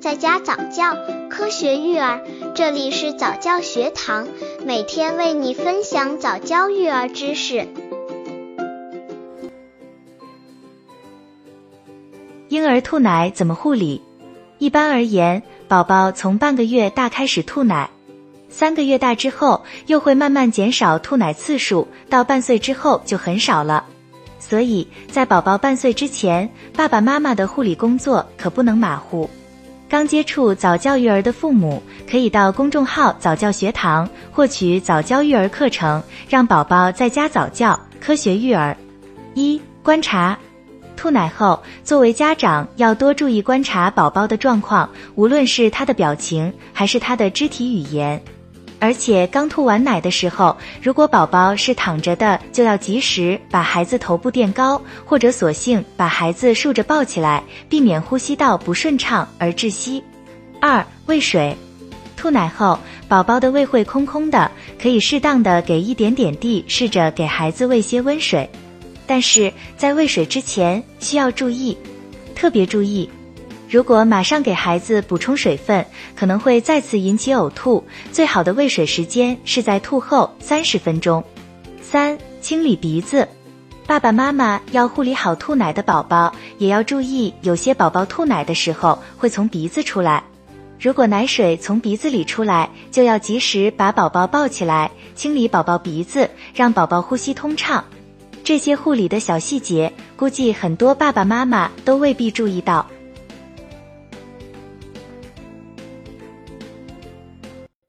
在家早教，科学育儿，这里是早教学堂，每天为你分享早教育儿知识。婴儿吐奶怎么护理？一般而言，宝宝从半个月大开始吐奶，三个月大之后又会慢慢减少吐奶次数，到半岁之后就很少了。所以在宝宝半岁之前，爸爸妈妈的护理工作可不能马虎。刚接触早教育儿的父母，可以到公众号早教学堂获取早教育儿课程，让宝宝在家早教，科学育儿。一、观察吐奶后，作为家长要多注意观察宝宝的状况，无论是他的表情还是他的肢体语言。而且刚吐完奶的时候，如果宝宝是躺着的，就要及时把孩子头部垫高，或者索性把孩子竖着抱起来，避免呼吸道不顺畅而窒息。二、喂水，吐奶后宝宝的胃会空空的，可以适当的给一点点地，试着给孩子喂些温水。但是在喂水之前需要注意，特别注意。如果马上给孩子补充水分，可能会再次引起呕吐。最好的喂水时间是在吐后三十分钟。三、清理鼻子，爸爸妈妈要护理好吐奶的宝宝，也要注意，有些宝宝吐奶的时候会从鼻子出来。如果奶水从鼻子里出来，就要及时把宝宝抱起来，清理宝宝鼻子，让宝宝呼吸通畅。这些护理的小细节，估计很多爸爸妈妈都未必注意到。